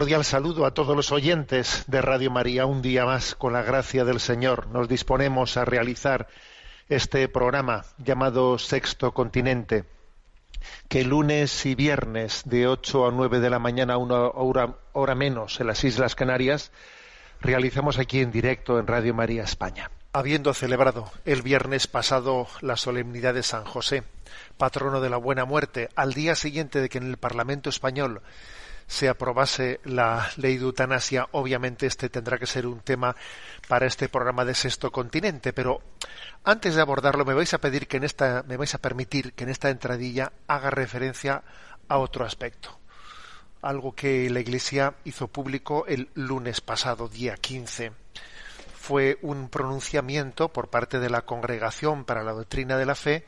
Cordial saludo a todos los oyentes de Radio María. Un día más, con la gracia del Señor, nos disponemos a realizar este programa llamado Sexto Continente, que lunes y viernes de 8 a 9 de la mañana, una hora, hora menos en las Islas Canarias, realizamos aquí en directo en Radio María España. Habiendo celebrado el viernes pasado la solemnidad de San José, patrono de la buena muerte, al día siguiente de que en el Parlamento español se aprobase la ley de eutanasia, obviamente este tendrá que ser un tema para este programa de Sexto Continente, pero antes de abordarlo me vais a pedir que en esta me vais a permitir que en esta entradilla haga referencia a otro aspecto. Algo que la Iglesia hizo público el lunes pasado, día 15. Fue un pronunciamiento por parte de la Congregación para la Doctrina de la Fe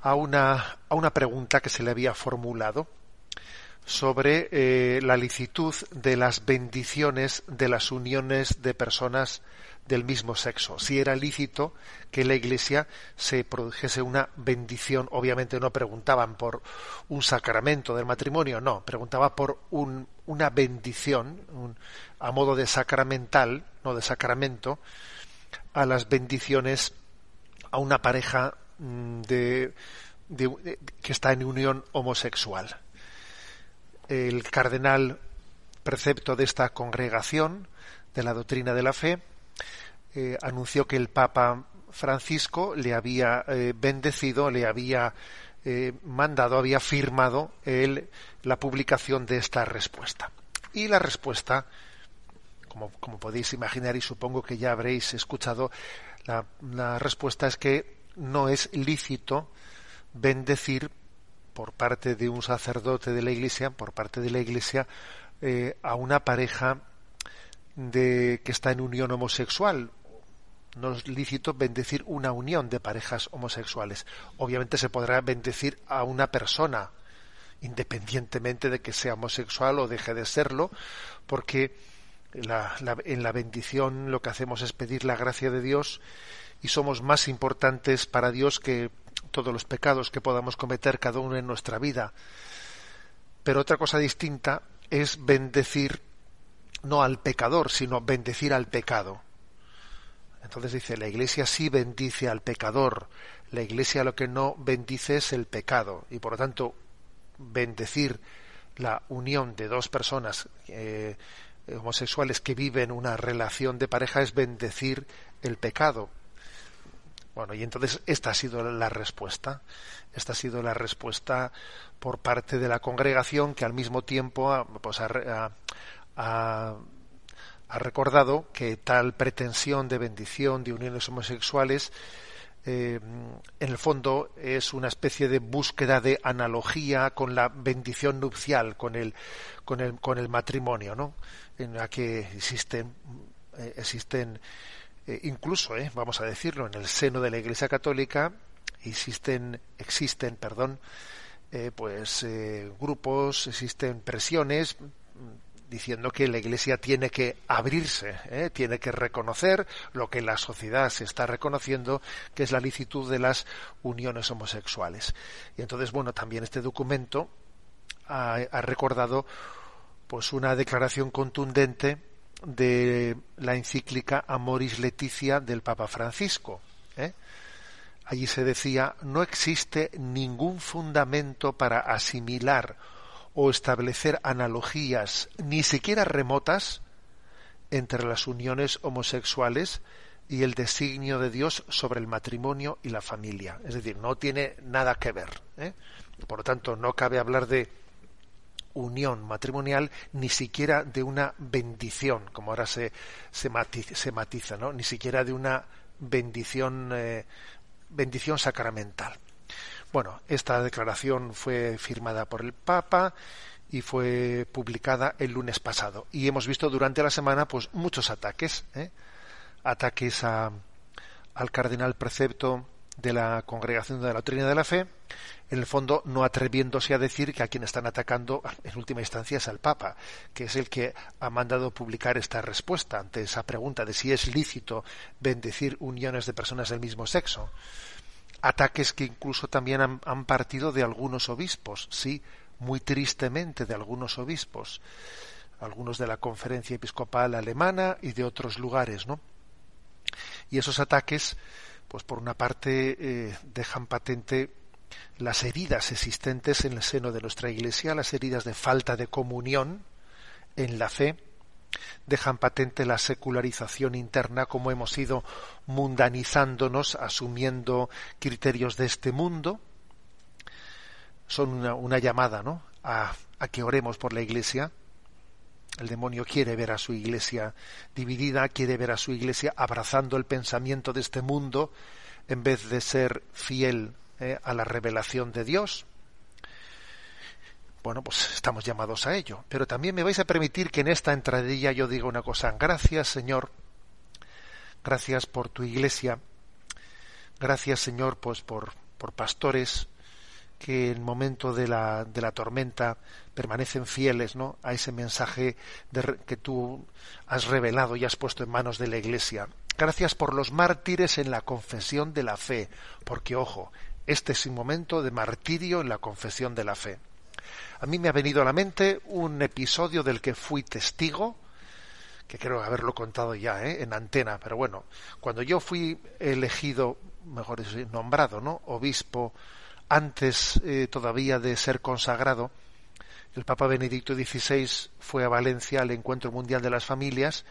a una, a una pregunta que se le había formulado sobre eh, la licitud de las bendiciones de las uniones de personas del mismo sexo. Si era lícito que la Iglesia se produjese una bendición, obviamente no preguntaban por un sacramento del matrimonio, no, preguntaba por un, una bendición un- a modo de sacramental, no de sacramento, a las bendiciones a una pareja mm, de, de- que está en unión homosexual el cardenal precepto de esta congregación de la doctrina de la fe eh, anunció que el Papa Francisco le había eh, bendecido, le había eh, mandado, había firmado el- la publicación de esta respuesta. Y la respuesta, como, como podéis imaginar y supongo que ya habréis escuchado, la, la respuesta es que no es lícito bendecir por parte de un sacerdote de la Iglesia, por parte de la Iglesia, eh, a una pareja de que está en unión homosexual. No es lícito bendecir una unión de parejas homosexuales. Obviamente se podrá bendecir a una persona, independientemente de que sea homosexual o deje de serlo, porque en la bendición lo que hacemos es pedir la gracia de Dios y somos más importantes para Dios que todos los pecados que podamos cometer cada uno en nuestra vida. Pero otra cosa distinta es bendecir no al pecador, sino bendecir al pecado. Entonces dice, la iglesia sí bendice al pecador, la iglesia lo que no bendice es el pecado, y por lo tanto bendecir la unión de dos personas eh, homosexuales que viven una relación de pareja es bendecir el pecado. Bueno, y entonces esta ha sido la respuesta. Esta ha sido la respuesta por parte de la congregación que al mismo tiempo ha, pues, ha, recordado que tal pretensión de bendición de uniones homosexuales eh, en el fondo es una especie de búsqueda de analogía con la bendición nupcial, con el, con el, con el matrimonio, ¿no? En la que existen, eh, existen eh, incluso, vamos a decirlo, en el seno de la Iglesia Católica existen, existen, perdón, pues grupos, existen presiones diciendo que la Iglesia tiene que abrirse, ¿eh? tiene que reconocer lo que la sociedad se está reconociendo, que es la licitud de las uniones homosexuales. Y entonces, bueno, también este documento ha, recordado pues una declaración contundente de la encíclica Amoris Leticia del Papa Francisco. ¿eh? Allí se decía, no existe ningún fundamento para asimilar o establecer analogías, ni siquiera remotas, entre las uniones homosexuales y el designio de Dios sobre el matrimonio y la familia. Es decir, no tiene nada que ver. ¿eh? Por lo tanto, no cabe hablar de unión matrimonial, ni siquiera de una bendición, como ahora se, se, matiza, ¿no? ni siquiera de una bendición, eh, bendición sacramental. Bueno, esta declaración fue firmada por el Papa y fue publicada el lunes pasado. Y hemos visto durante la semana pues muchos ataques, ¿eh? ataques a, al cardenal precepto de la Congregación de la Doctrina de la Fe, en el fondo no atreviéndose a decir que a quien están atacando en última instancia es al Papa, que es el que ha mandado publicar esta respuesta ante esa pregunta de si es lícito bendecir uniones de personas del mismo sexo ataques que incluso también han, partido de algunos obispos, sí, muy tristemente de algunos obispos, algunos de la conferencia episcopal alemana y de otros lugares, ¿no? Y esos ataques, pues por una parte, eh, dejan patente las heridas existentes en el seno de nuestra Iglesia, las heridas de falta de comunión en la fe, dejan patente la secularización interna, como hemos ido mundanizándonos, asumiendo criterios de este mundo. Son una, llamada ¿no? a, a que oremos por la Iglesia. El demonio quiere ver a su Iglesia dividida, quiere ver a su Iglesia abrazando el pensamiento de este mundo en vez de ser fiel eh, a la revelación de Dios bueno, pues estamos llamados a ello. Pero también me vais a permitir que en esta entradilla yo diga una cosa. Gracias, Señor. Gracias por tu iglesia. Gracias, Señor, pues por, por pastores que en el momento de la, de la tormenta permanecen fieles ¿no? a ese mensaje que tú has revelado y has puesto en manos de la Iglesia. Gracias por los mártires en la confesión de la fe, porque ojo, este es un momento de martirio en la confesión de la fe. A mí me ha venido a la mente un episodio del que fui testigo, que creo haberlo contado ya ¿eh? en antena, pero bueno, cuando yo fui elegido, mejor decir, nombrado, ¿no? Obispo, antes eh, todavía de ser consagrado, el Papa Benedicto XVI fue a Valencia al Encuentro Mundial de las Familias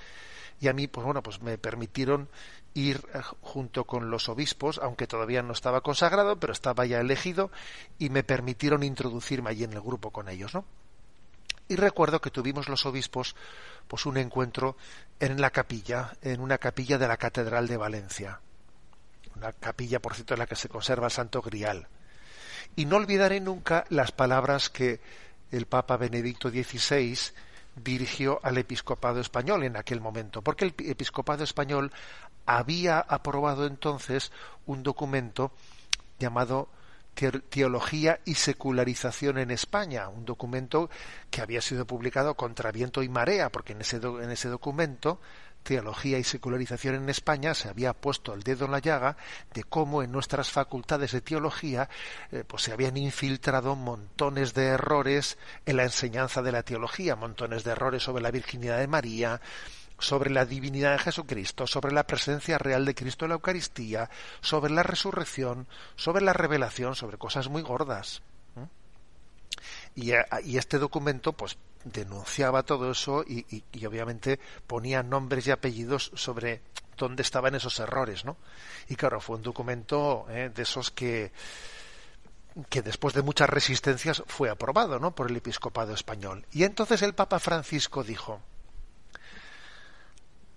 y a mí, pues bueno, pues me permitieron ir eh, junto con los obispos, aunque todavía no estaba consagrado, pero estaba ya elegido, y me permitieron introducirme allí en el grupo con ellos, ¿no? Y recuerdo que tuvimos los obispos pues un encuentro en la capilla, en una capilla de la Catedral de Valencia. Una capilla, por cierto, en la que se conserva el Santo Grial. Y no olvidaré nunca las palabras que el Papa Benedicto XVI dirigió al episcopado español en aquel momento, porque el episcopado español había aprobado entonces un documento llamado Teología y Secularización en España, un documento que había sido publicado contra viento y marea, porque en ese, en ese documento Teología y Secularización en España se había puesto el dedo en la llaga de cómo en nuestras facultades de teología eh, pues se habían infiltrado montones de errores en la enseñanza de la teología, montones de errores sobre la virginidad de María, sobre la divinidad de Jesucristo, sobre la presencia real de Cristo en la Eucaristía, sobre la resurrección, sobre la revelación, sobre cosas muy gordas. Y, y, este documento, pues, denunciaba todo eso y, y, obviamente ponía nombres y apellidos sobre dónde estaban esos errores, ¿no? Y claro, fue un documento eh, de esos que que después de muchas resistencias fue aprobado, ¿no? por el episcopado español. Y entonces el Papa Francisco dijo,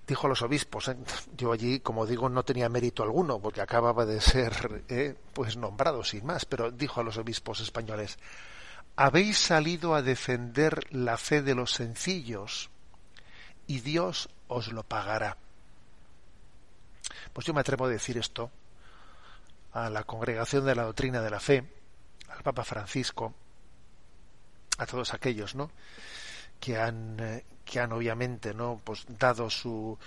dijo a los obispos, ¿eh? yo allí, como digo, no tenía mérito alguno, porque acababa de ser ¿eh? pues nombrado sin más, pero dijo a los obispos españoles, habéis salido a defender la fe de los sencillos y Dios os lo pagará. Pues yo me atrevo a decir esto a la congregación de la doctrina de la fe, al Papa Francisco, a todos aquellos, ¿no? que han eh, que han obviamente no pues dado su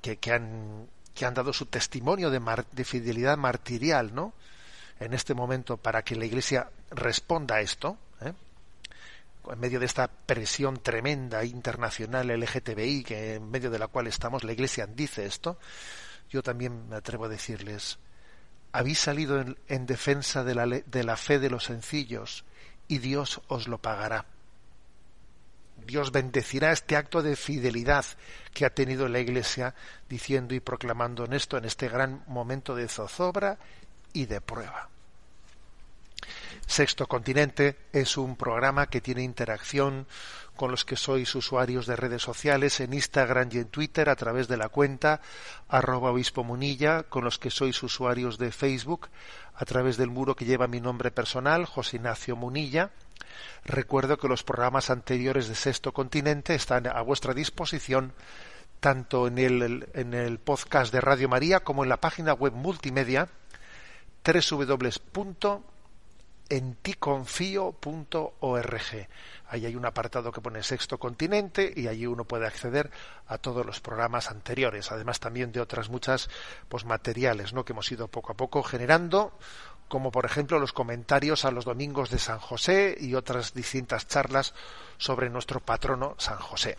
que, han que han dado su testimonio de, de fidelidad martirial no en este momento para que la iglesia responda a esto ¿eh? en medio de esta presión tremenda internacional LGTBI que en medio de la cual estamos la iglesia dice esto yo también me atrevo a decirles habéis salido en, en defensa de la, de la fe de los sencillos y Dios os lo pagará Dios bendecirá este acto de fidelidad que ha tenido la Iglesia diciendo y proclamando en esto, en este gran momento de zozobra y de prueba. Sexto Continente es un programa que tiene interacción con los que sois usuarios de redes sociales en Instagram y en Twitter a través de la cuenta arroba obispo munilla, con los que sois usuarios de Facebook a través del muro que lleva mi nombre personal, José Ignacio Munilla, Recuerdo que los programas anteriores de Sexto Continente están a vuestra disposición tanto en el, en el podcast de Radio María como en la página web multimedia www.enticonfio.org. Ahí hay un apartado que pone Sexto Continente y allí uno puede acceder a todos los programas anteriores, además también de otras muchas pues materiales, ¿no? que hemos ido poco a poco generando como por ejemplo los comentarios a los domingos de San José y otras distintas charlas sobre nuestro patrono San José.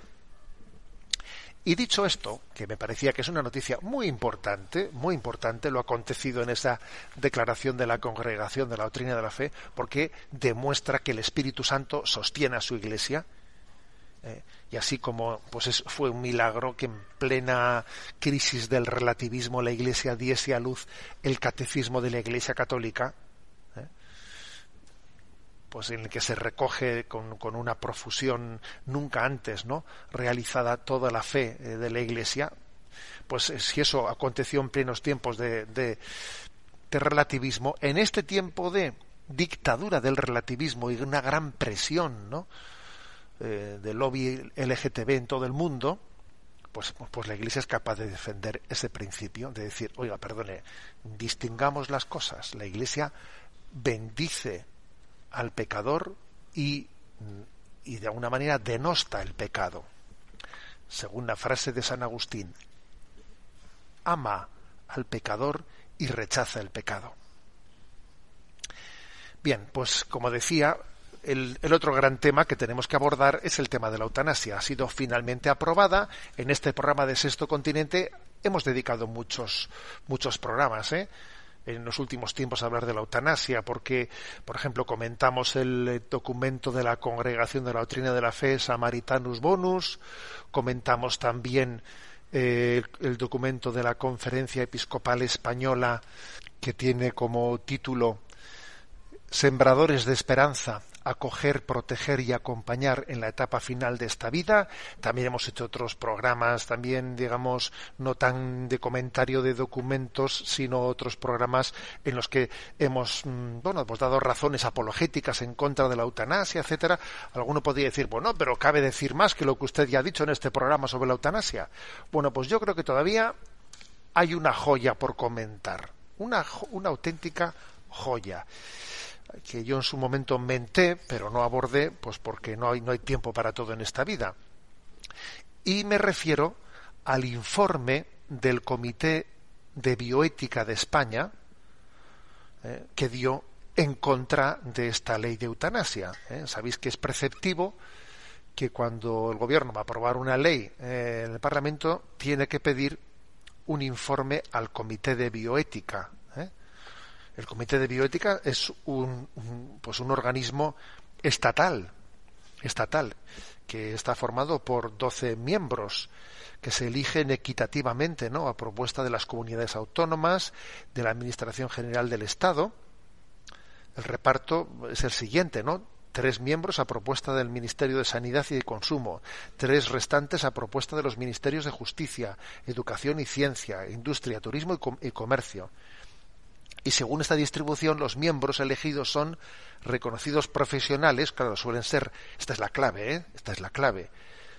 Y dicho esto, que me parecía que es una noticia muy importante, muy importante lo acontecido en esa declaración de la Congregación de la Doctrina de la Fe, porque demuestra que el Espíritu Santo sostiene a su Iglesia, eh, y así como pues fue un milagro que en plena crisis del relativismo la Iglesia diese a luz el catecismo de la Iglesia católica. Pues en el que se recoge con, una profusión nunca antes no realizada toda la fe eh, de la Iglesia, pues si eso aconteció en plenos tiempos de, de relativismo, en este tiempo de dictadura del relativismo y una gran presión, ¿no? eh, del lobby LGTB en todo el mundo, pues, pues la Iglesia es capaz de defender ese principio, de decir, oiga, perdone, distingamos las cosas. La Iglesia bendice al pecador y, y de alguna manera denosta el pecado. Según la frase de San Agustín, ama al pecador y rechaza el pecado. Bien, pues como decía, el, otro gran tema que tenemos que abordar es el tema de la eutanasia. Ha sido finalmente aprobada. En este programa de Sexto Continente hemos dedicado muchos, muchos programas, ¿eh? En los últimos tiempos hablar de la eutanasia, porque, por ejemplo, comentamos el documento de la Congregación de la Doctrina de la Fe, Samaritanus Bonus, comentamos también eh, el documento de la Conferencia Episcopal Española, que tiene como título Sembradores de Esperanza, acoger, proteger y acompañar en la etapa final de esta vida. También hemos hecho otros programas, también, digamos, no tan de comentario de documentos, sino otros programas en los que hemos, mm, bueno, hemos dado razones apologéticas en contra de la eutanasia, etcétera. Alguno podría decir, bueno, pero cabe decir más que lo que usted ya ha dicho en este programa sobre la eutanasia. Bueno, pues yo creo que todavía hay una joya por comentar, una, una auténtica joya que yo en su momento menté, pero no abordé, pues porque no hay, no hay tiempo para todo en esta vida. Y me refiero al informe del Comité de Bioética de España, eh, que dio en contra de esta ley de eutanasia. Eh. Sabéis que es preceptivo que cuando el gobierno va a aprobar una ley eh, en el Parlamento tiene que pedir un informe al Comité de Bioética el Comité de Bioética es un, pues un organismo estatal, estatal, que está formado por 12 miembros que se eligen equitativamente, ¿no? A propuesta de las comunidades autónomas, de la Administración General del Estado. El reparto es el siguiente, ¿no? Tres miembros a propuesta del Ministerio de Sanidad y de Consumo, tres restantes a propuesta de los Ministerios de Justicia, Educación y Ciencia, Industria, Turismo y, Comercio. Y según esta distribución, los miembros elegidos son reconocidos profesionales, claro, suelen ser, esta es la clave, ¿eh? esta es la clave,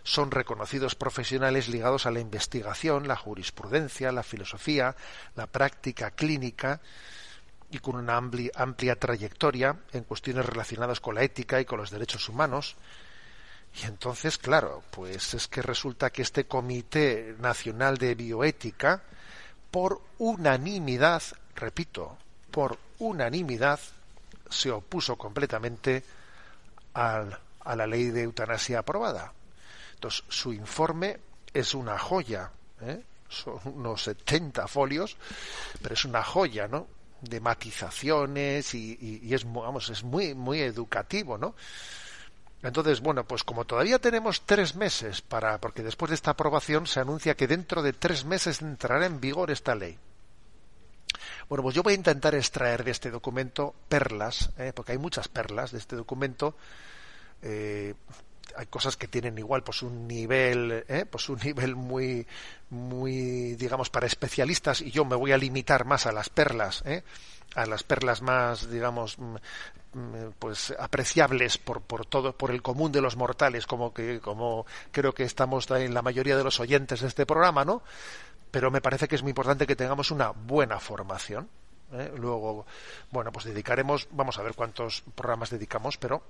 son reconocidos profesionales ligados a la investigación, la jurisprudencia, la filosofía, la práctica clínica y con una amplia, amplia trayectoria en cuestiones relacionadas con la ética y con los derechos humanos. Y entonces, claro, pues es que resulta que este Comité Nacional de Bioética, por unanimidad, repito, por unanimidad, se opuso completamente al, a la ley de eutanasia aprobada. Entonces, su informe es una joya, ¿eh? son unos 70 folios, pero es una joya, ¿no? De matizaciones y, y, es, vamos, es muy, muy educativo, ¿no? Entonces, bueno, pues como todavía tenemos tres meses para, porque después de esta aprobación se anuncia que dentro de tres meses entrará en vigor esta ley. Bueno, pues yo voy a intentar extraer de este documento perlas, ¿eh? porque hay muchas perlas de este documento, eh, hay cosas que tienen igual pues un nivel ¿eh? pues un nivel muy muy digamos para especialistas y yo me voy a limitar más a las perlas ¿eh? a las perlas más digamos mm, mm, pues apreciables por, por todo por el común de los mortales como que como creo que estamos en la mayoría de los oyentes de este programa no pero me parece que es muy importante que tengamos una buena formación ¿eh? luego bueno pues dedicaremos vamos a ver cuántos programas dedicamos pero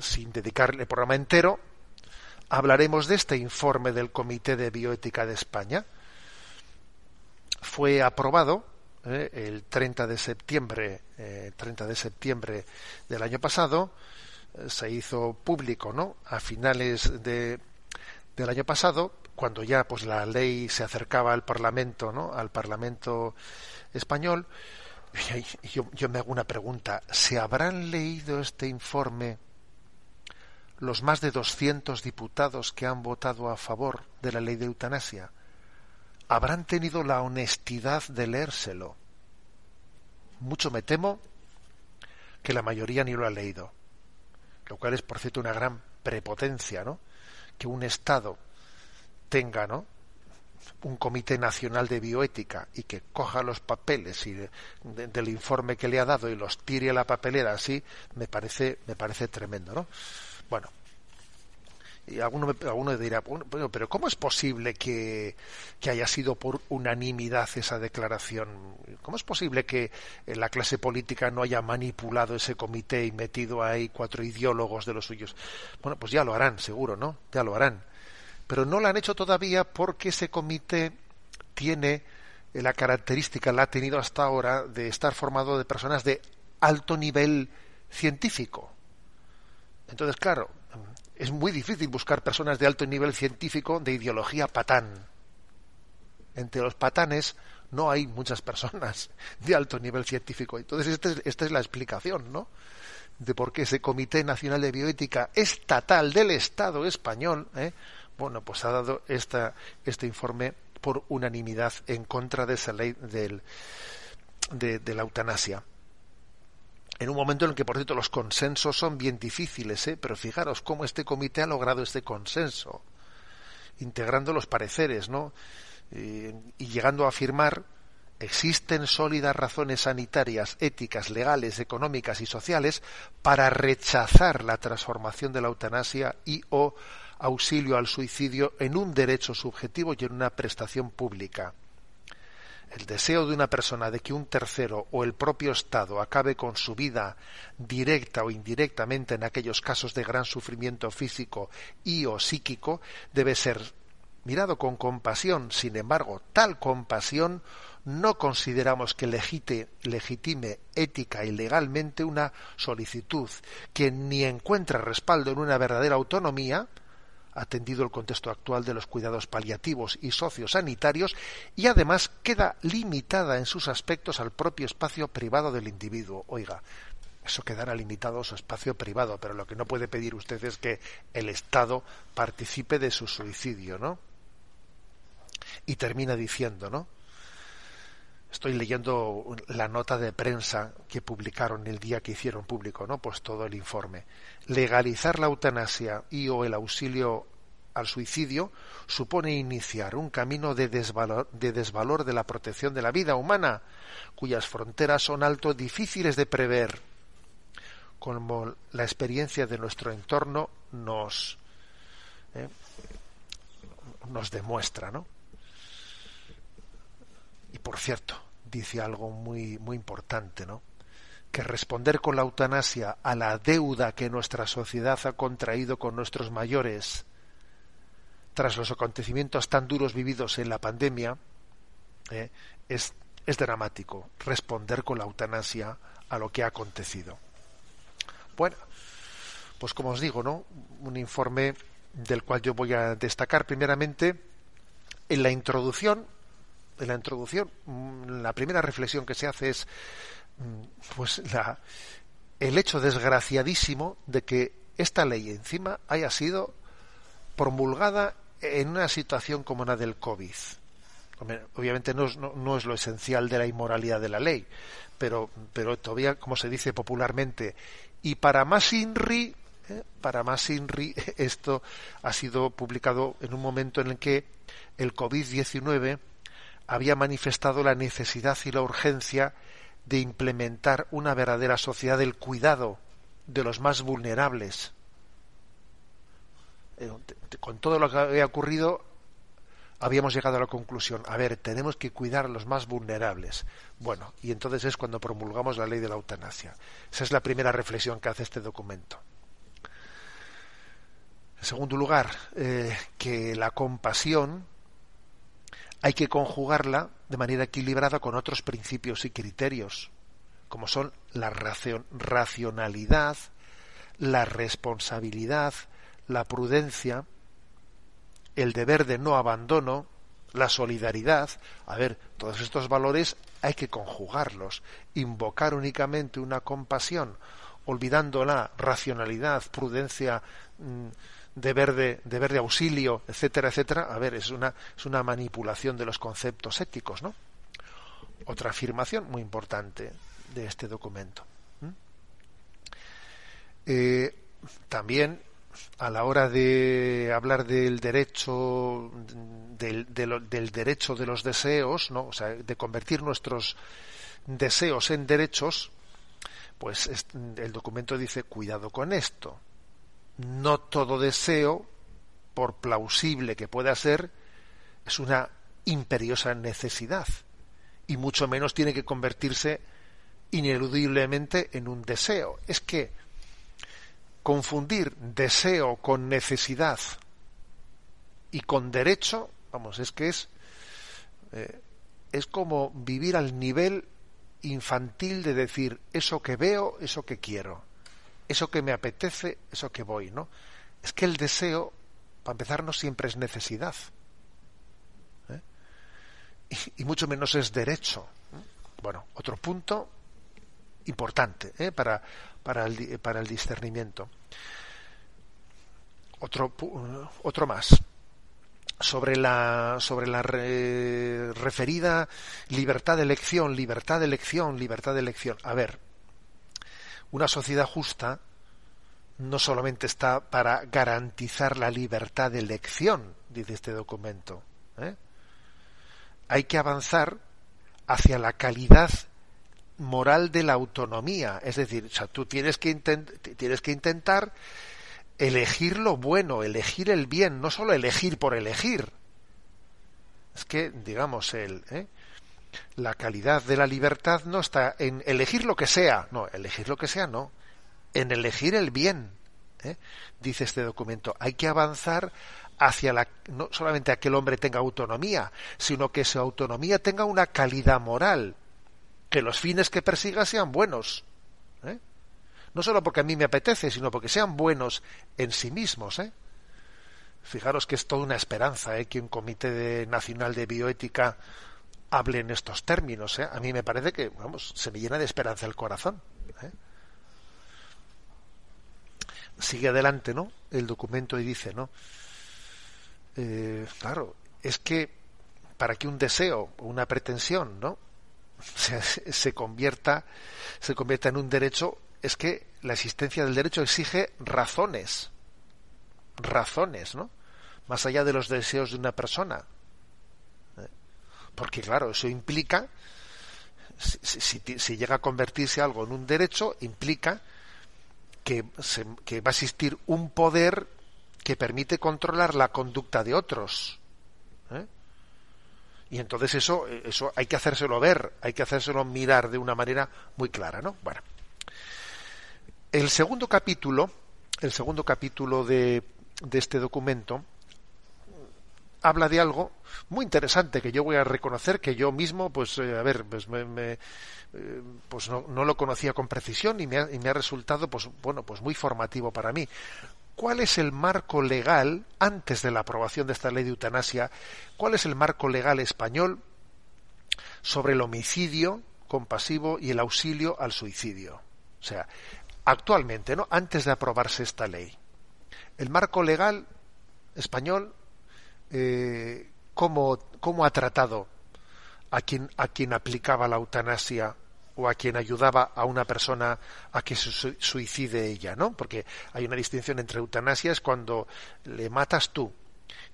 sin dedicar el programa entero hablaremos de este informe del Comité de Bioética de España. Fue aprobado eh, el 30 de septiembre, 30 eh, de septiembre del año pasado. Eh, se hizo público, ¿no? A finales de, del año pasado, cuando ya pues la ley se acercaba al Parlamento, ¿no? Al Parlamento español. yo, yo me hago una pregunta: ¿se habrán leído este informe? los más de 200 diputados que han votado a favor de la ley de eutanasia habrán tenido la honestidad de leérselo. Mucho me temo que la mayoría ni lo ha leído, lo cual es, por cierto, una gran prepotencia, ¿no? Que un Estado tenga, ¿no? un comité nacional de bioética y que coja los papeles y del informe que le ha dado y los tire a la papelera así me parece me parece tremendo no bueno, y alguno, alguno dirá, bueno, pero ¿cómo es posible que, haya sido por unanimidad esa declaración? ¿Cómo es posible que la clase política no haya manipulado ese comité y metido ahí cuatro ideólogos de los suyos? Bueno, pues ya lo harán, seguro, ¿no? Ya lo harán. Pero no lo han hecho todavía porque ese comité tiene la característica, la ha tenido hasta ahora, de estar formado de personas de alto nivel científico entonces, claro, es muy difícil buscar personas de alto nivel científico de ideología patán. Entre los patanes no hay muchas personas de alto nivel científico. Entonces, esta es, esta es la explicación, ¿no? De por qué ese Comité Nacional de Bioética Estatal del Estado español, ¿eh? Bueno, pues ha dado este informe por unanimidad en contra de esa ley del, de, de la eutanasia en un momento en el que, por cierto, los consensos son bien difíciles, ¿eh? pero fijaros cómo este comité ha logrado este consenso, integrando los pareceres, ¿no? Eh, y llegando a afirmar existen sólidas razones sanitarias, éticas, legales, económicas y sociales para rechazar la transformación de la eutanasia y o auxilio al suicidio en un derecho subjetivo y en una prestación pública el deseo de una persona de que un tercero o el propio Estado acabe con su vida directa o indirectamente en aquellos casos de gran sufrimiento físico y o psíquico debe ser mirado con compasión. Sin embargo, tal compasión no consideramos que legitime ética y legalmente una solicitud que ni encuentra respaldo en una verdadera autonomía, atendido el contexto actual de los cuidados paliativos y sociosanitarios y además queda limitada en sus aspectos al propio espacio privado del individuo. Oiga, eso quedará limitado a su espacio privado, pero lo que no puede pedir usted es que el Estado participe de su suicidio, ¿no? Y termina diciendo, ¿no? Estoy leyendo la nota de prensa que publicaron el día que hicieron público, ¿no? Pues todo el informe. Legalizar la eutanasia y o el auxilio al suicidio supone iniciar un camino de desvalor, de la protección de la vida humana, cuyas fronteras son alto difíciles de prever como la experiencia de nuestro entorno nos, eh, nos demuestra, ¿no? Y por cierto, dice algo muy, muy importante, ¿no? Que responder con la eutanasia a la deuda que nuestra sociedad ha contraído con nuestros mayores tras los acontecimientos tan duros vividos en la pandemia eh, es, es dramático. Responder con la eutanasia a lo que ha acontecido. Bueno, pues como os digo, ¿no? Un informe del cual yo voy a destacar primeramente en la introducción, en la introducción, mm, la primera reflexión que se hace es mm, pues la, el hecho desgraciadísimo de que esta ley encima haya sido promulgada en una situación como la del COVID. Obviamente no es, no es, lo esencial de la inmoralidad de la ley, pero, pero todavía, como se dice popularmente, y para más INRI, ¿eh? para más INRI, esto ha sido publicado en un momento en el que el COVID-19 había manifestado la necesidad y la urgencia de implementar una verdadera sociedad del cuidado de los más vulnerables. Eh, con todo lo que había ocurrido, habíamos llegado a la conclusión, a ver, tenemos que cuidar a los más vulnerables. Bueno, y entonces es cuando promulgamos la ley de la eutanasia. Esa es la primera reflexión que hace este documento. En segundo lugar, eh, que la compasión hay que conjugarla de manera equilibrada con otros principios y criterios, como son la racionalidad, la responsabilidad, la prudencia, el deber de no abandono, la solidaridad, a ver, todos estos valores hay que conjugarlos, invocar únicamente una compasión, olvidando la racionalidad, prudencia, mm, deber de, deber de auxilio, etcétera, etcétera, a ver, es una, es una manipulación de los conceptos éticos, ¿no? Otra afirmación muy importante de este documento. Eh, también a la hora de hablar del derecho del, derecho de los deseos, ¿no? O sea, de convertir nuestros deseos en derechos, pues el documento dice cuidado con esto. No todo deseo, por plausible que pueda ser, es una imperiosa necesidad y mucho menos tiene que convertirse ineludiblemente en un deseo. Es que confundir deseo con necesidad y con derecho, vamos, es que es, eh, es como vivir al nivel infantil de decir eso que veo, eso que quiero, eso que me apetece, eso que voy, ¿no? Es que el deseo, para empezar, no siempre es necesidad. ¿eh? Y, mucho menos es derecho. Bueno, otro punto importante ¿eh? para, para el discernimiento. Otro, otro más sobre la sobre la referida libertad de elección, libertad de elección, libertad de elección. A ver, una sociedad justa no solamente está para garantizar la libertad de elección, dice este documento. ¿eh? Hay que avanzar hacia la calidad moral de la autonomía. Es decir, tú tienes que, tienes que intentar elegir lo bueno, elegir el bien, no solo elegir por elegir. Es que, digamos, el, ¿eh? La calidad de la libertad no está en elegir lo que sea, no, elegir lo que sea no, en elegir el bien. ¿eh? Dice este documento, hay que avanzar hacia la, no solamente a que el hombre tenga autonomía, sino que su autonomía tenga una calidad moral que los fines que persiga sean buenos. ¿eh? No solo porque a mí me apetece, sino porque sean buenos en sí mismos. ¿eh? Fijaros que es toda una esperanza ¿eh? que un comité nacional de bioética hable en estos términos. ¿eh? A mí me parece que, vamos, se me llena de esperanza el corazón. ¿eh? sigue adelante, ¿no? El documento y dice, ¿no? Eh, claro, es que para que un deseo o una pretensión, ¿no? Se, se, convierta, se convierta en un derecho, es que la existencia del derecho exige razones, razones, ¿no? Más allá de los deseos de una persona. Porque claro, eso implica, si, si, llega a convertirse algo en un derecho, implica que, que va a existir un poder que permite controlar la conducta de otros. ¿eh? Y entonces eso, eso hay que hacérselo ver, hay que hacérselo mirar de una manera muy clara, ¿no? Bueno. El segundo capítulo, el segundo capítulo de, de este documento, habla de algo muy interesante que yo voy a reconocer que yo mismo, pues, eh, a ver, pues, me, eh, pues no, no, lo conocía con precisión y me, ha, y me ha resultado, pues, bueno, pues muy formativo para mí. ¿Cuál es el marco legal, antes de la aprobación de esta ley de eutanasia, cuál es el marco legal español sobre el homicidio compasivo y el auxilio al suicidio? O sea, actualmente, ¿no? Antes de aprobarse esta ley. El marco legal español, eh, ¿cómo, ¿cómo, ha tratado a quien, a quien aplicaba la eutanasia o a quien ayudaba a una persona a que se suicide ella, ¿no? Porque hay una distinción entre eutanasia es cuando le matas tú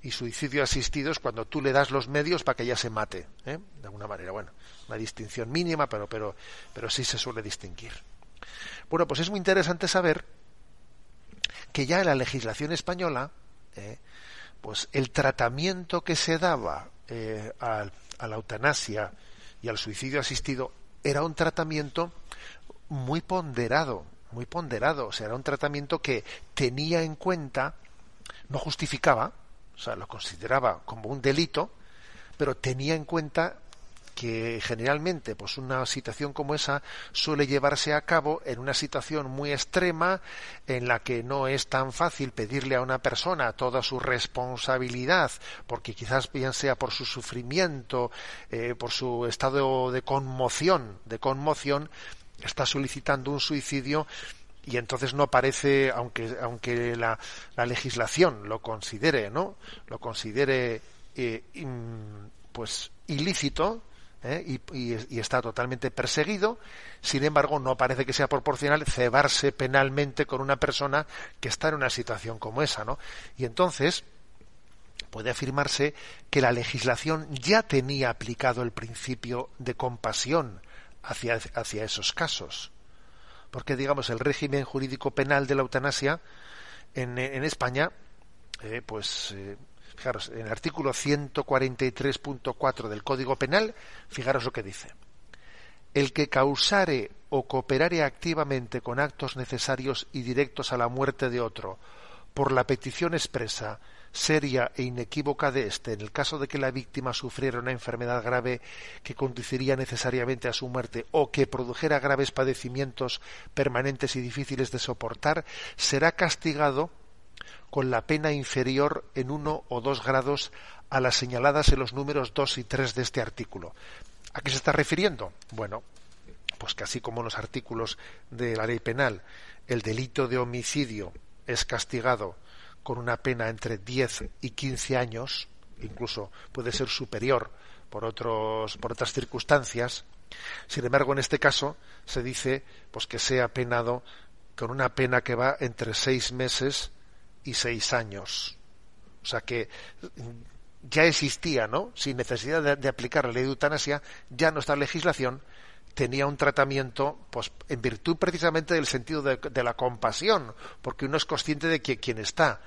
y suicidio asistido es cuando tú le das los medios para que ella se mate, ¿eh? de alguna manera. Bueno, una distinción mínima, pero, pero, pero sí se suele distinguir. Bueno, pues es muy interesante saber que ya en la legislación española, ¿eh? Pues el tratamiento que se daba eh, a, a la eutanasia y al suicidio asistido era un tratamiento muy ponderado, muy ponderado, o sea, era un tratamiento que tenía en cuenta, no justificaba, o sea, lo consideraba como un delito, pero tenía en cuenta que generalmente pues una situación como esa suele llevarse a cabo en una situación muy extrema en la que no es tan fácil pedirle a una persona toda su responsabilidad porque quizás bien sea por su sufrimiento eh, por su estado de conmoción de conmoción está solicitando un suicidio y entonces no parece aunque aunque la, la legislación lo considere no lo considere eh, pues ilícito ¿eh? y, está totalmente perseguido, sin embargo no parece que sea proporcional cebarse penalmente con una persona que está en una situación como esa, ¿no? Y entonces puede afirmarse que la legislación ya tenía aplicado el principio de compasión hacia, hacia esos casos. Porque, digamos, el régimen jurídico penal de la eutanasia en, en España, eh, pues eh, Fijaros, en el artículo 143.4 del Código Penal, fijaros lo que dice. El que causare o cooperare activamente con actos necesarios y directos a la muerte de otro, por la petición expresa, seria e inequívoca de éste, en el caso de que la víctima sufriera una enfermedad grave que conduciría necesariamente a su muerte o que produjera graves padecimientos permanentes y difíciles de soportar, será castigado con la pena inferior en uno o dos grados a las señaladas en los números dos y tres de este artículo. ¿A qué se está refiriendo? Bueno, pues que así como en los artículos de la ley penal el delito de homicidio es castigado con una pena entre 10 y 15 años, incluso puede ser superior por por otras circunstancias. Sin embargo, en este caso se dice pues que sea penado con una pena que va entre seis meses y seis años. O sea que ya existía, ¿no? Sin necesidad de, aplicar la ley de eutanasia, ya nuestra legislación tenía un tratamiento, pues, en virtud precisamente del sentido de, la compasión, porque uno es consciente de que quien está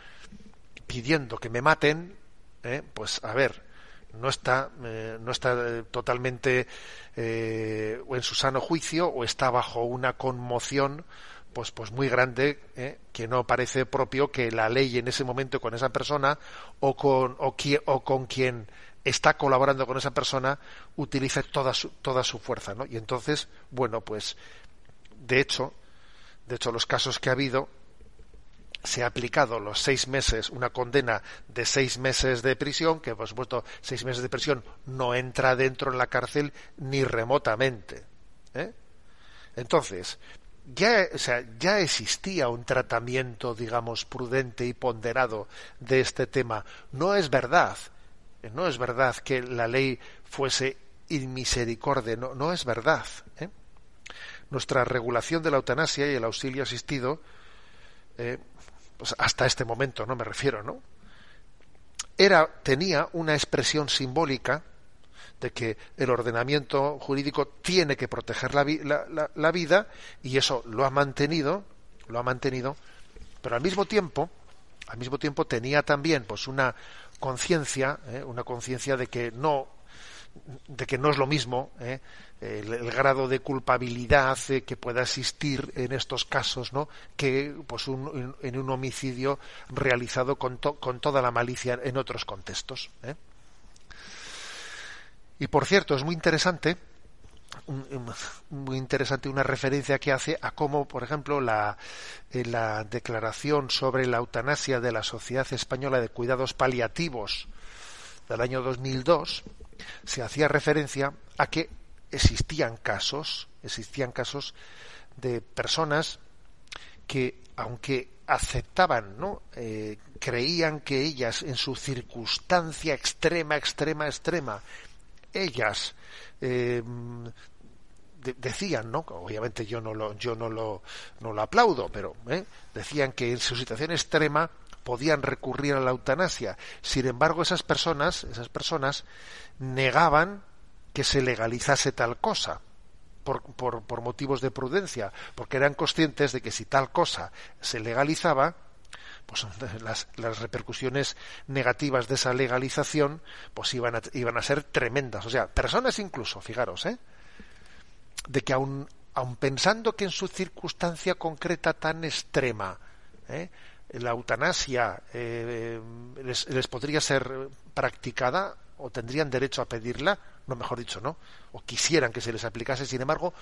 pidiendo que me maten, ¿eh? pues, a ver, no está, eh, no está eh, totalmente eh, o en su sano juicio o está bajo una conmoción pues, pues muy grande ¿eh? que no parece propio que la ley en ese momento con esa persona o con, o, o con quien está colaborando con esa persona utilice toda su, toda su fuerza, ¿no? Y entonces, bueno, pues de hecho, de hecho los casos que ha habido se ha aplicado los seis meses, una condena de seis meses de prisión, que por supuesto seis meses de prisión no entra dentro en la cárcel ni remotamente. ¿eh? Entonces, ya, o sea, ya existía un tratamiento, digamos, prudente y ponderado de este tema. No es verdad, no es verdad que la ley fuese inmisericordia, no, no es verdad. ¿eh? Nuestra regulación de la eutanasia y el auxilio asistido, eh, pues hasta este momento, no me refiero, ¿no? Era, tenía una expresión simbólica de que el ordenamiento jurídico tiene que proteger la, la, vida y eso lo ha mantenido, lo ha mantenido, pero al mismo tiempo, al mismo tiempo tenía también pues una conciencia, ¿eh? una conciencia de que no de que no es lo mismo ¿eh? el, grado de culpabilidad eh, que pueda existir en estos casos, ¿no? Que pues en un homicidio realizado con, con toda la malicia en otros contextos. Y por cierto, es muy interesante, muy interesante una referencia que hace a cómo, por ejemplo, la, la declaración sobre la eutanasia de la Sociedad Española de Cuidados Paliativos del año 2002 se hacía referencia a que existían casos, existían casos de personas que, aunque aceptaban, ¿no? Eh, creían que ellas, en su circunstancia extrema, extrema, extrema, ellas eh, decían, ¿no? Obviamente yo no lo, yo no lo, no lo aplaudo, pero ¿eh? decían que en su situación extrema podían recurrir a la eutanasia. Sin embargo, esas personas, esas personas negaban que se legalizase tal cosa. Por, por, por motivos de prudencia, porque eran conscientes de que si tal cosa se legalizaba, pues las, repercusiones negativas de esa legalización pues iban a, iban a ser tremendas. O sea, personas incluso, fijaros, ¿eh? de que aun, aun pensando que en su circunstancia concreta tan extrema, ¿eh? la eutanasia eh, les, les, podría ser practicada o tendrían derecho a pedirla, no mejor dicho, ¿no? O quisieran que se les aplicase, sin embargo,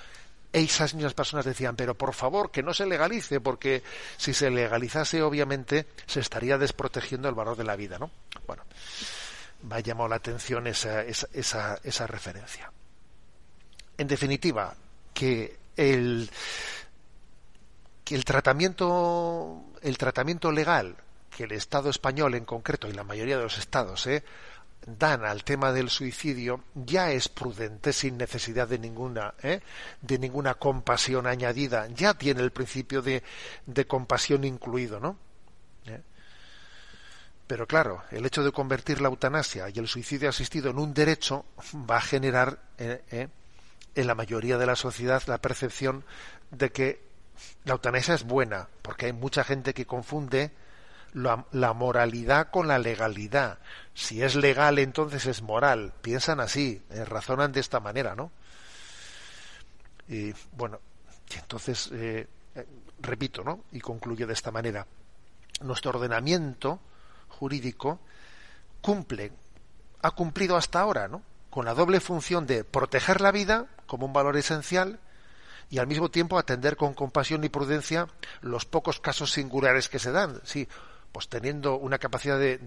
esas mismas personas decían, pero por favor, que no se legalice, porque si se legalizase, obviamente, se estaría desprotegiendo el valor de la vida, ¿no? Bueno, me ha llamado la atención esa, esa, esa, referencia. En definitiva, que el, que el tratamiento, el tratamiento legal que el Estado español en concreto y la mayoría de los estados ¿eh? Dan al tema del suicidio ya es prudente sin necesidad de ninguna ¿eh? de ninguna compasión añadida ya tiene el principio de, de compasión incluido no ¿Eh? pero claro el hecho de convertir la eutanasia y el suicidio asistido en un derecho va a generar ¿eh? en la mayoría de la sociedad la percepción de que la eutanasia es buena porque hay mucha gente que confunde la, moralidad con la legalidad. Si es legal, entonces es moral. Piensan así, eh, razonan de esta manera, ¿no? Y bueno, entonces, eh, eh, repito, ¿no? Y concluyo de esta manera. Nuestro ordenamiento jurídico cumple, ha cumplido hasta ahora, ¿no? Con la doble función de proteger la vida como un valor esencial y al mismo tiempo atender con compasión y prudencia los pocos casos singulares que se dan. Sí, pues teniendo una capacidad de,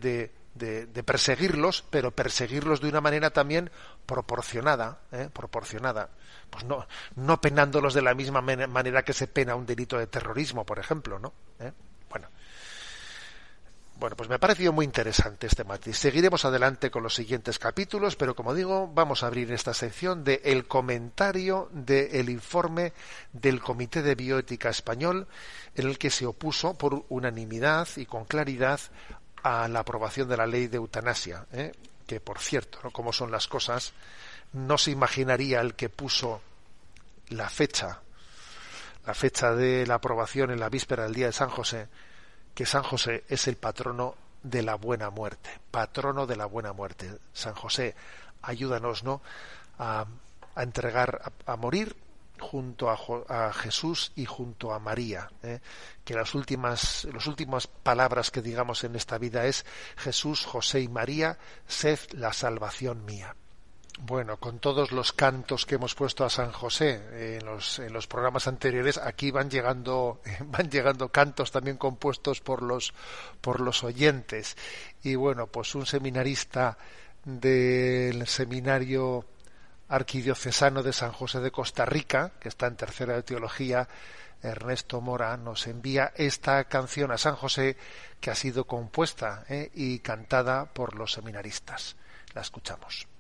de, perseguirlos, pero perseguirlos de una manera también proporcionada, ¿eh? proporcionada, pues no, no penándolos de la misma manera que se pena un delito de terrorismo, por ejemplo, ¿no? ¿Eh? Bueno, pues me ha parecido muy interesante este matiz. Seguiremos adelante con los siguientes capítulos, pero como digo, vamos a abrir esta sección de el comentario del informe del Comité de Bioética Español, en el que se opuso por unanimidad y con claridad a la aprobación de la ley de eutanasia, ¿eh? que por cierto, ¿no? como son las cosas, no se imaginaría el que puso la fecha, la fecha de la aprobación en la víspera del día de San José, que San José es el patrono de la buena muerte, patrono de la buena muerte. San José, ayúdanos, ¿no? A, entregar, a, morir junto a, Jesús y junto a María. ¿eh? Que las últimas, las últimas palabras que digamos en esta vida es Jesús, José y María, sed la salvación mía. Bueno, con todos los cantos que hemos puesto a San José en los, en los programas anteriores, aquí van llegando, van llegando cantos también compuestos por los, por los oyentes. Y bueno, pues un seminarista del seminario arquidiocesano de San José de Costa Rica, que está en tercera de teología, Ernesto Mora, nos envía esta canción a San José que ha sido compuesta ¿eh? y cantada por los seminaristas. La escuchamos.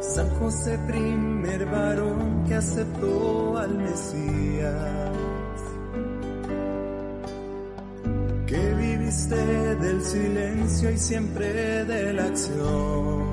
San José, primer varón que aceptó al Mesías, que viviste del silencio y siempre de la acción.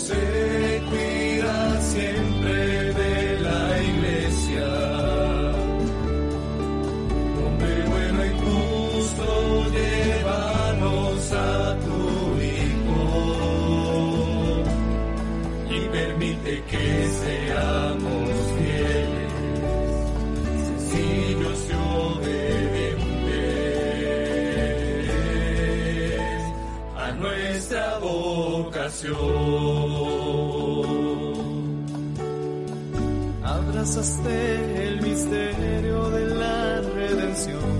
Say. Abrazaste el misterio de la redención.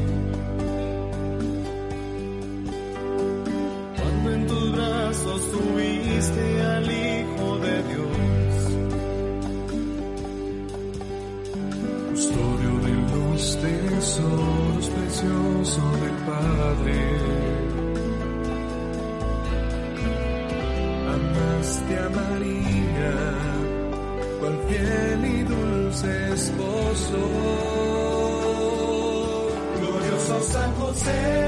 você.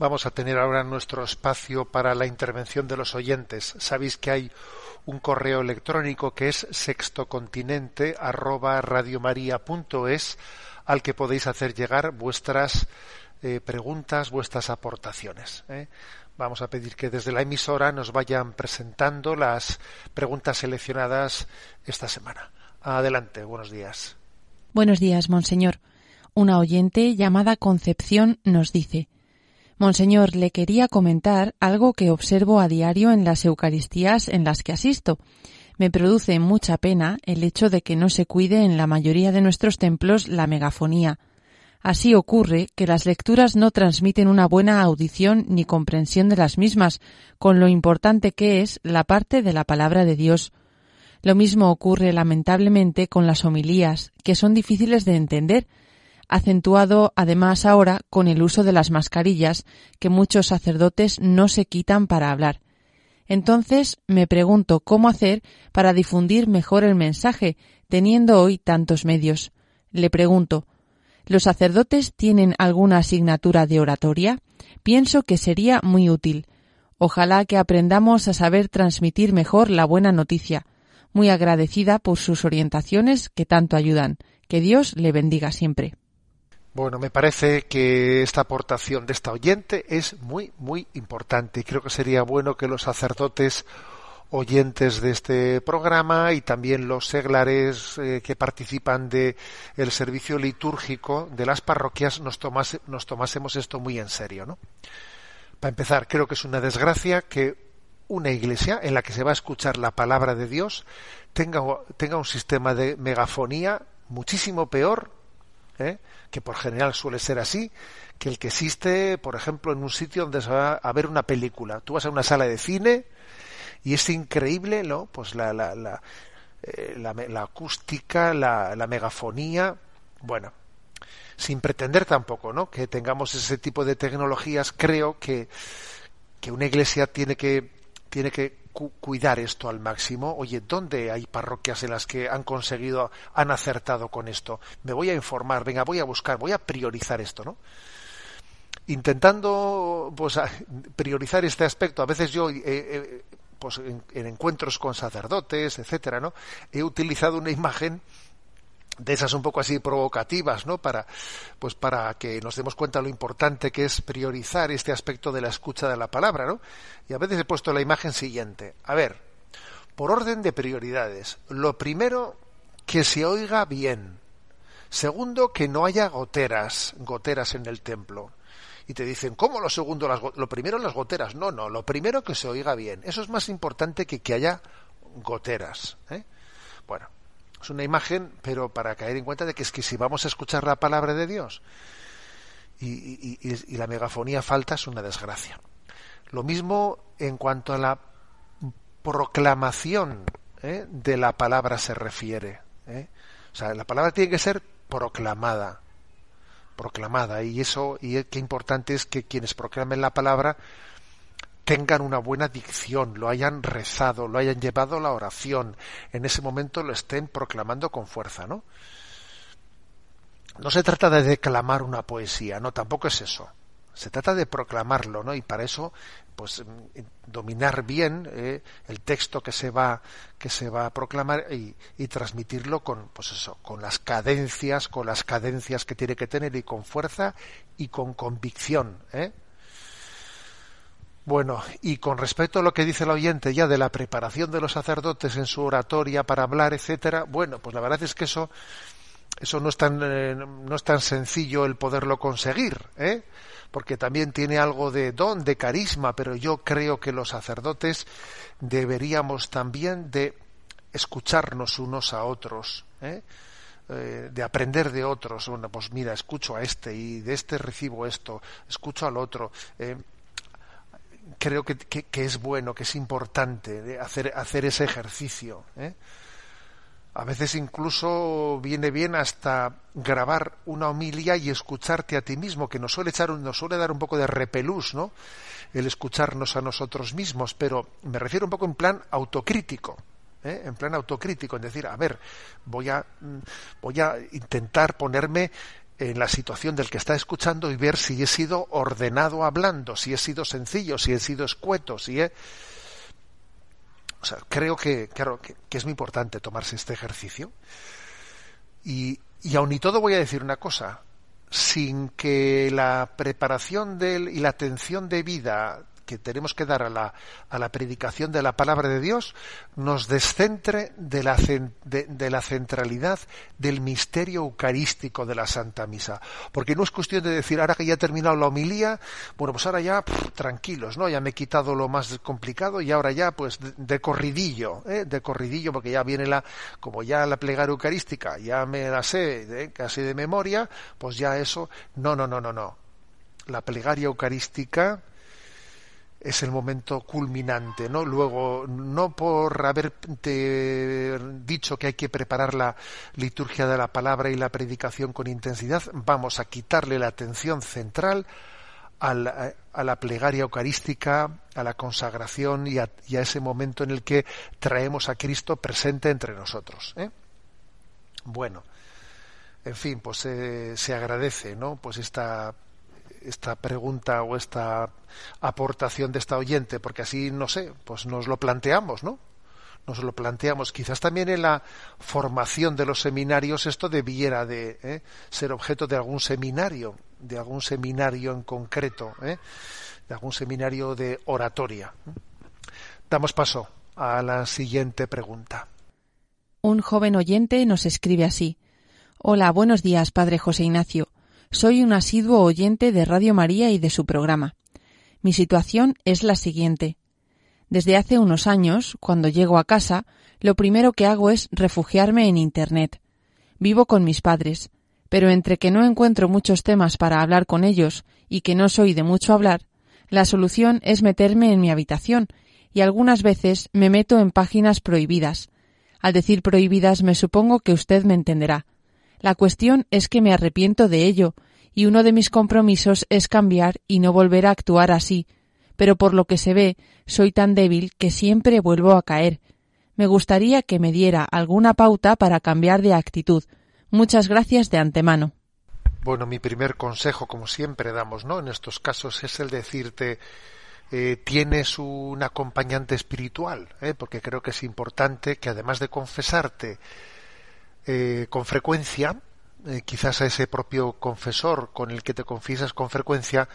Vamos a tener ahora nuestro espacio para la intervención de los oyentes. Sabéis que hay un correo electrónico que es sextocontinente arroba al que podéis hacer llegar vuestras eh, preguntas, vuestras aportaciones. ¿eh? Vamos a pedir que desde la emisora nos vayan presentando las preguntas seleccionadas esta semana. Adelante, buenos días. Buenos días, monseñor. Una oyente llamada Concepción nos dice Monseñor, le quería comentar algo que observo a diario en las Eucaristías en las que asisto. Me produce mucha pena el hecho de que no se cuide en la mayoría de nuestros templos la megafonía. Así ocurre que las lecturas no transmiten una buena audición ni comprensión de las mismas, con lo importante que es la parte de la palabra de Dios. Lo mismo ocurre lamentablemente con las homilías, que son difíciles de entender, acentuado además ahora con el uso de las mascarillas que muchos sacerdotes no se quitan para hablar. Entonces me pregunto cómo hacer para difundir mejor el mensaje, teniendo hoy tantos medios. Le pregunto, ¿los sacerdotes tienen alguna asignatura de oratoria? Pienso que sería muy útil. Ojalá que aprendamos a saber transmitir mejor la buena noticia. Muy agradecida por sus orientaciones que tanto ayudan. Que Dios le bendiga siempre. Bueno, me parece que esta aportación de esta oyente es muy, muy importante y creo que sería bueno que los sacerdotes oyentes de este programa y también los seglares eh, que participan de servicio litúrgico de las parroquias nos, nos tomásemos esto muy en serio, ¿no? Para empezar, creo que es una desgracia que una iglesia en la que se va a escuchar la palabra de Dios tenga un sistema de megafonía muchísimo peor ¿eh? que por general suele ser así, que el que existe, por ejemplo, en un sitio donde se va a ver una película. Tú vas a una sala de cine y es increíble, ¿no? Pues la, la, la, eh, la, acústica, la, la megafonía, bueno, sin pretender tampoco, ¿no? Que tengamos ese tipo de tecnologías, creo que, que una iglesia tiene que, tiene que cuidar esto al máximo. Oye, ¿dónde hay parroquias en las que han conseguido, han acertado con esto? Me voy a informar, venga, voy a buscar, voy a priorizar esto, ¿no? Intentando pues, priorizar este aspecto, a veces yo eh, eh, pues, en, en, encuentros con sacerdotes, etcétera, ¿no? He utilizado una imagen de esas un poco así provocativas, ¿no? Para, pues para que nos demos cuenta lo importante que es priorizar este aspecto de la escucha de la palabra, ¿no? Y a veces he puesto la imagen siguiente. A ver, por orden de prioridades. Lo primero, que se oiga bien. Segundo, que no haya goteras, goteras en el templo. Y te dicen, ¿cómo lo segundo? Las, lo primero las goteras. No, no, lo primero que se oiga bien. Eso es más importante que que haya goteras. ¿eh? Es una imagen, pero para caer en cuenta de que es que si vamos a escuchar la palabra de Dios y, la megafonía falta es una desgracia. Lo mismo en cuanto a la proclamación ¿eh? de la palabra se refiere. ¿eh? O sea, la palabra tiene que ser proclamada, proclamada y eso y qué importante es que quienes proclamen la palabra tengan una buena dicción, lo hayan rezado, lo hayan llevado a la oración, en ese momento lo estén proclamando con fuerza, ¿no? No se trata de declamar una poesía, no, tampoco es eso. Se trata de proclamarlo, ¿no? Y para eso, pues, mm, dominar bien eh, el texto que se va que se va a proclamar y, y, transmitirlo con, pues eso, con las cadencias, con las cadencias que tiene que tener y con fuerza y con convicción, ¿eh? Bueno, y con respecto a lo que dice el oyente ya de la preparación de los sacerdotes en su oratoria para hablar, etcétera, bueno, pues la verdad es que eso eso no es tan eh, no es tan sencillo el poderlo conseguir, ¿eh? Porque también tiene algo de don, de carisma, pero yo creo que los sacerdotes deberíamos también de escucharnos unos a otros, ¿eh? eh de aprender de otros. Bueno, pues mira, escucho a este y de este recibo esto, escucho al otro. Eh, creo que, que, es bueno, que es importante hacer, hacer ese ejercicio. ¿eh? A veces incluso viene bien hasta grabar una homilia y escucharte a ti mismo, que nos suele, echar, nos suele dar un poco de repelús, ¿no? El escucharnos a nosotros mismos, pero me refiero un poco en plan autocrítico. ¿eh? en plan autocrítico, en decir, a ver, voy a, mm, voy a intentar ponerme en la situación del que está escuchando y ver si he sido ordenado hablando, si he sido sencillo, si he sido escueto, si he... O sea, creo que, claro, que, es muy importante tomarse este ejercicio. Y Y aun y todo voy a decir una cosa, sin que la preparación del, y la atención de vida que tenemos que dar a la, a la predicación de la palabra de Dios nos descentre de la, de, la centralidad del misterio eucarístico de la Santa Misa. Porque no es cuestión de decir, ahora que ya he terminado la homilía, bueno, pues ahora ya tranquilos, ¿no? Ya me he quitado lo más complicado y ahora ya, pues, de, corridillo, ¿eh? de corridillo, porque ya viene la, como ya la plegaria eucarística, ya me la sé ¿eh? casi de memoria, pues ya eso, no, no, no, no, no. La plegaria eucarística es el momento culminante, ¿no? Luego, no por haberte dicho que hay que preparar la liturgia de la palabra y la predicación con intensidad, vamos a quitarle la atención central a la, plegaria eucarística, a la consagración y a, ese momento en el que traemos a Cristo presente entre nosotros. ¿eh? Bueno, en fin, pues eh, se agradece, ¿no? Pues esta esta pregunta o esta aportación de esta oyente, porque así, no sé, pues nos lo planteamos, ¿no? Nos lo planteamos. Quizás también en la formación de los seminarios esto debiera de ¿eh? ser objeto de algún seminario, de algún seminario en concreto, ¿eh? de algún seminario de oratoria. Damos paso a la siguiente pregunta. Un joven oyente nos escribe así. Hola, buenos días, Padre José Ignacio. Soy un asiduo oyente de Radio María y de su programa. Mi situación es la siguiente. Desde hace unos años, cuando llego a casa, lo primero que hago es refugiarme en Internet. Vivo con mis padres, pero entre que no encuentro muchos temas para hablar con ellos y que no soy de mucho hablar, la solución es meterme en mi habitación y algunas veces me meto en páginas prohibidas. Al decir prohibidas me supongo que usted me entenderá. La cuestión es que me arrepiento de ello, y uno de mis compromisos es cambiar y no volver a actuar así, pero por lo que se ve, soy tan débil que siempre vuelvo a caer. Me gustaría que me diera alguna pauta para cambiar de actitud. Muchas gracias de antemano. Bueno, mi primer consejo, como siempre damos, ¿no? En estos casos es el decirte eh, tienes un acompañante espiritual, ¿eh? porque creo que es importante que además de confesarte eh, con frecuencia, eh, quizás a ese propio confesor con el que te confiesas con frecuencia,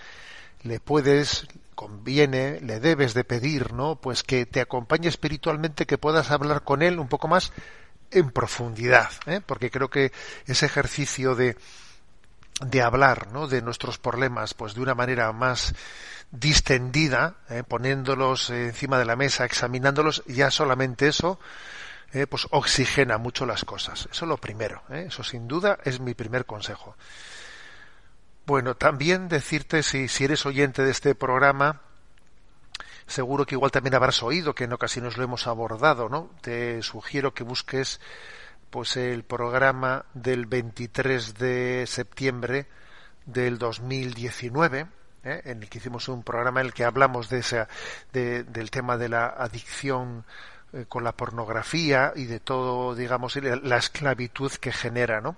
le puedes, conviene, le debes de pedir, ¿no? Pues que te acompañe espiritualmente, que puedas hablar con él un poco más en profundidad, ¿eh? porque creo que ese ejercicio de de hablar ¿no? de nuestros problemas pues de una manera más distendida poniéndolos encima de la mesa examinándolos ya solamente eso eh, pues oxigena mucho las cosas. Eso es lo primero. ¿eh? Eso sin duda es mi primer consejo. Bueno, también decirte si, eres oyente de este programa, seguro que igual también habrás oído que en ocasiones lo hemos abordado, ¿no? Te sugiero que busques pues el programa del 23 de septiembre del 2019, ¿eh? en el que hicimos un programa en el que hablamos de esa, de, del tema de la adicción eh, con la pornografía y de todo, digamos, la esclavitud que genera, ¿no?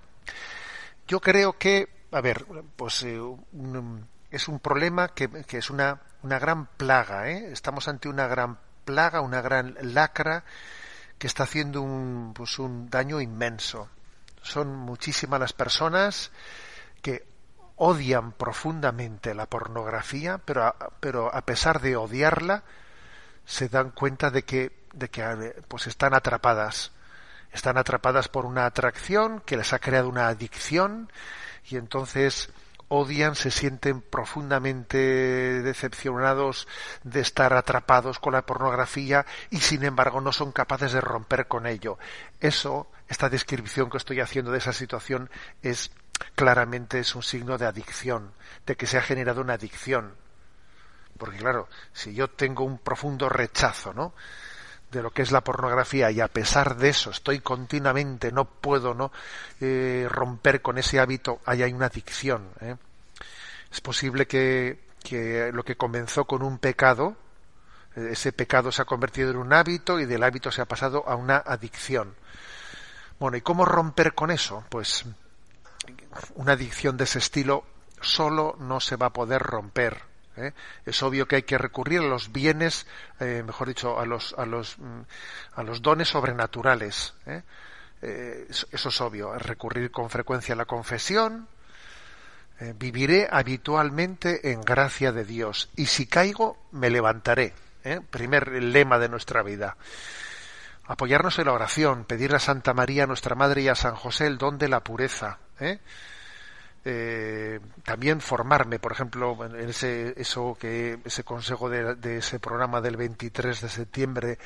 Yo creo que, a ver, pues eh, es un problema que, que es una, una, gran plaga, ¿eh? Estamos ante una gran plaga, una gran lacra que está haciendo un, pues un daño inmenso. Son muchísimas las personas que odian profundamente la pornografía, pero pero a pesar de odiarla, se dan cuenta de que de que pues están atrapadas están atrapadas por una atracción que les ha creado una adicción y entonces odian, se sienten profundamente decepcionados de estar atrapados con la pornografía y sin embargo no son capaces de romper con ello. Eso, esta descripción que estoy haciendo de esa situación es claramente es un signo de adicción, de que se ha generado una adicción. Porque claro, si yo tengo un profundo rechazo, ¿no? De lo que es la pornografía y a pesar de eso estoy continuamente no puedo no eh, romper con ese hábito ahí hay una adicción ¿eh? es posible que, que lo que comenzó con un pecado eh, ese pecado se ha convertido en un hábito y del hábito se ha pasado a una adicción. Bueno y cómo romper con eso pues una adicción de ese estilo solo no se va a poder romper ¿eh? Es obvio que hay que recurrir a los bienes, eh, mejor dicho, a los, a los, mm, a los dones sobrenaturales. ¿eh? eso es obvio, recurrir con frecuencia a la confesión, viviré habitualmente en gracia de Dios y si caigo me levantaré. Primer lema de nuestra vida. Apoyarnos en la oración, pedir a Santa María, nuestra Madre, y a San José el don de la pureza. ¿eh? También formarme, por ejemplo, en ese, eso que, ese consejo de, ese programa del 23 de septiembre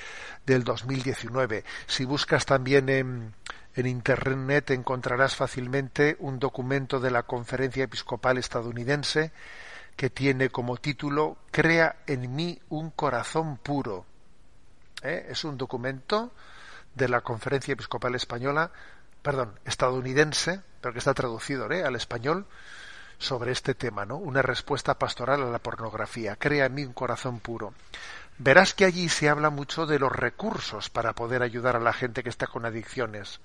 del 2019. Si buscas también en, en Internet encontrarás fácilmente un documento de la Conferencia Episcopal estadounidense que tiene como título Crea en mí un corazón puro. ¿Eh? Es un documento de la Conferencia Episcopal Española, perdón, estadounidense, pero que está traducido ¿eh? al español sobre este tema, ¿no? Una respuesta pastoral a la pornografía. Crea en mí un corazón puro. Verás que allí se habla mucho de los recursos para poder ayudar a la gente que está con adicciones.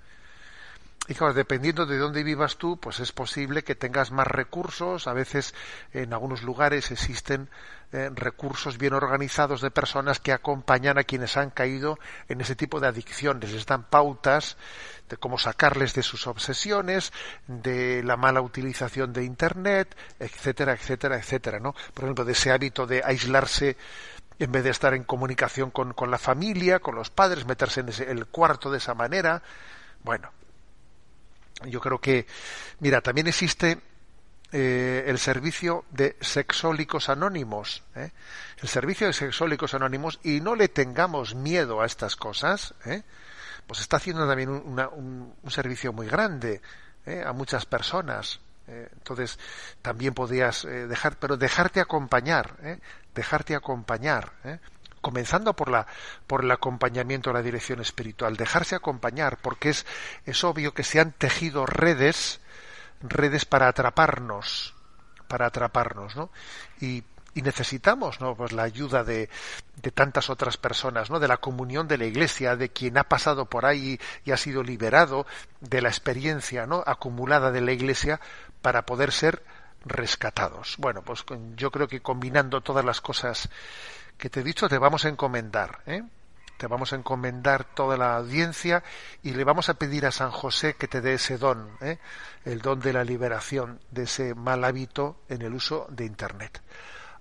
Y dependiendo de dónde vivas tú, pues es posible que tengas más recursos. A veces en algunos lugares existen eh, recursos bien organizados de personas que acompañan a quienes han caído en ese tipo de adicciones. Les dan pautas de cómo sacarles de sus obsesiones, de la mala utilización de Internet, etcétera, etcétera, etcétera. ¿no? Por ejemplo, de ese hábito de aislarse en vez de estar en comunicación con, con la familia, con los padres, meterse en el cuarto de esa manera. Bueno, yo creo que, mira, también existe eh, el servicio de sexólicos anónimos, ¿eh? el servicio de sexólicos anónimos, y no le tengamos miedo a estas cosas, ¿eh? pues está haciendo también un, servicio muy grande a muchas personas. entonces, también podrías dejar, pero dejarte acompañar, dejarte acompañar comenzando por la por el acompañamiento a la dirección espiritual, dejarse acompañar, porque es, es obvio que se han tejido redes, redes para atraparnos, para atraparnos, ¿no? Y, y necesitamos ¿no? pues la ayuda de, de, tantas otras personas, ¿no? de la comunión de la Iglesia, de quien ha pasado por ahí y, ha sido liberado, de la experiencia ¿no? acumulada de la Iglesia para poder ser rescatados. Bueno, pues yo creo que combinando todas las cosas que te he dicho te vamos a encomendar, ¿eh? te vamos a encomendar toda la audiencia y le vamos a pedir a San José que te dé ese don, ¿eh? el don de la liberación de ese mal hábito en el uso de Internet.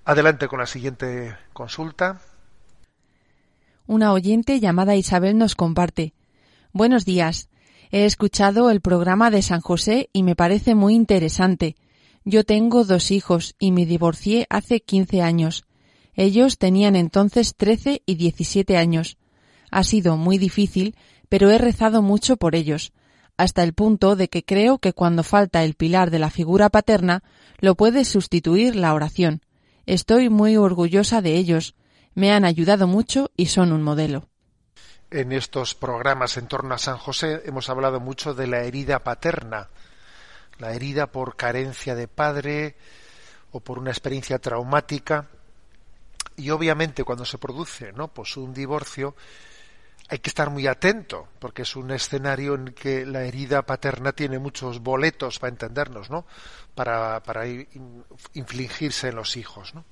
Adelante con la siguiente consulta. Una oyente llamada Isabel nos comparte. Buenos días. He escuchado el programa de San José y me parece muy interesante. Yo tengo dos hijos y me divorcié hace 15 años. Ellos tenían entonces trece y diecisiete años. Ha sido muy difícil, pero he rezado mucho por ellos, hasta el punto de que creo que cuando falta el pilar de la figura paterna, lo puede sustituir la oración. Estoy muy orgullosa de ellos. Me han ayudado mucho y son un modelo. En estos programas en torno a San José hemos hablado mucho de la herida paterna, la herida por carencia de padre o por una experiencia traumática y obviamente cuando se produce ¿no? pues un divorcio hay que estar muy atento porque es un escenario en que la herida paterna tiene muchos boletos para entendernos no para, para infligirse en los hijos ¿no?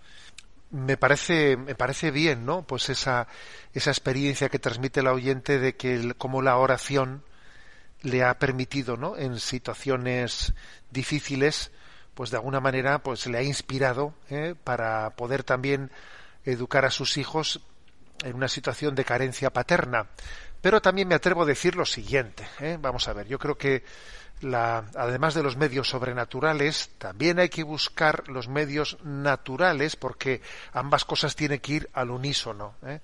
me parece me parece bien no pues esa esa experiencia que transmite el oyente de que como la oración le ha permitido no en situaciones difíciles pues de alguna manera pues le ha inspirado ¿eh? para poder también educar a sus hijos en una situación de carencia paterna. Pero también me atrevo a decir lo siguiente. ¿eh? Vamos a ver, yo creo que la, además de los medios sobrenaturales, también hay que buscar los medios naturales porque ambas cosas tienen que ir al unísono. ¿eh?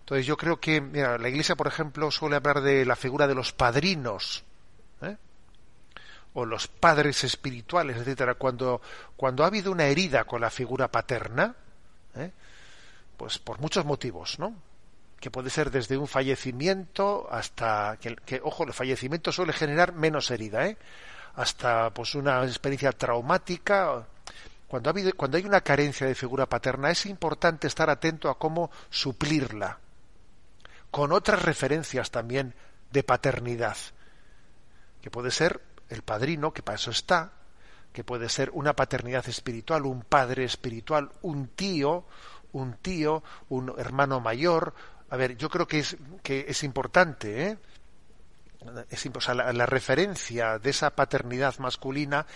Entonces yo creo que, mira, la Iglesia, por ejemplo, suele hablar de la figura de los padrinos. ¿eh? o los padres espirituales, etcétera, cuando, ha habido una herida con la figura paterna. Pues por muchos motivos, ¿no? Que puede ser desde un fallecimiento hasta que, ojo, el fallecimiento suele generar menos herida, ¿eh? Hasta pues una experiencia traumática. Cuando, ha habido, cuando hay una carencia de figura paterna es importante estar atento a cómo suplirla con otras referencias también de paternidad, que puede ser el padrino, que para eso está, que puede ser una paternidad espiritual, un padre espiritual, un tío, un tío, un hermano mayor. A ver, yo creo que es, que es importante, ¿eh? es, la, referencia de esa paternidad masculina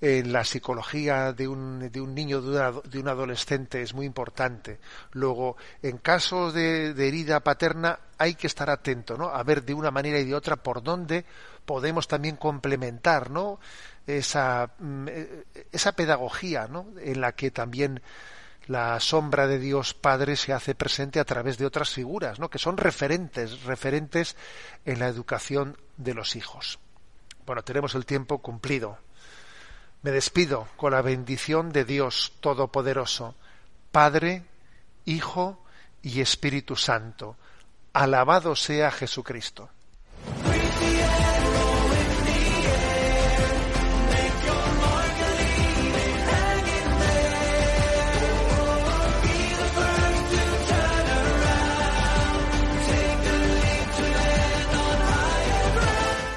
en la psicología de un, de un niño, de, un adolescente, es muy importante. Luego, en casos de, herida paterna, hay que estar atento, ¿no? A ver de una manera y de otra por dónde podemos también complementar, ¿no? Esa, mm, esa pedagogía, ¿no? En la que también la sombra de Dios Padre se hace presente a través de otras figuras, ¿no? que son referentes, referentes en la educación de los hijos. Bueno, tenemos el tiempo cumplido. Me despido con la bendición de Dios Todopoderoso, Padre, Hijo y Espíritu Santo. Alabado sea Jesucristo.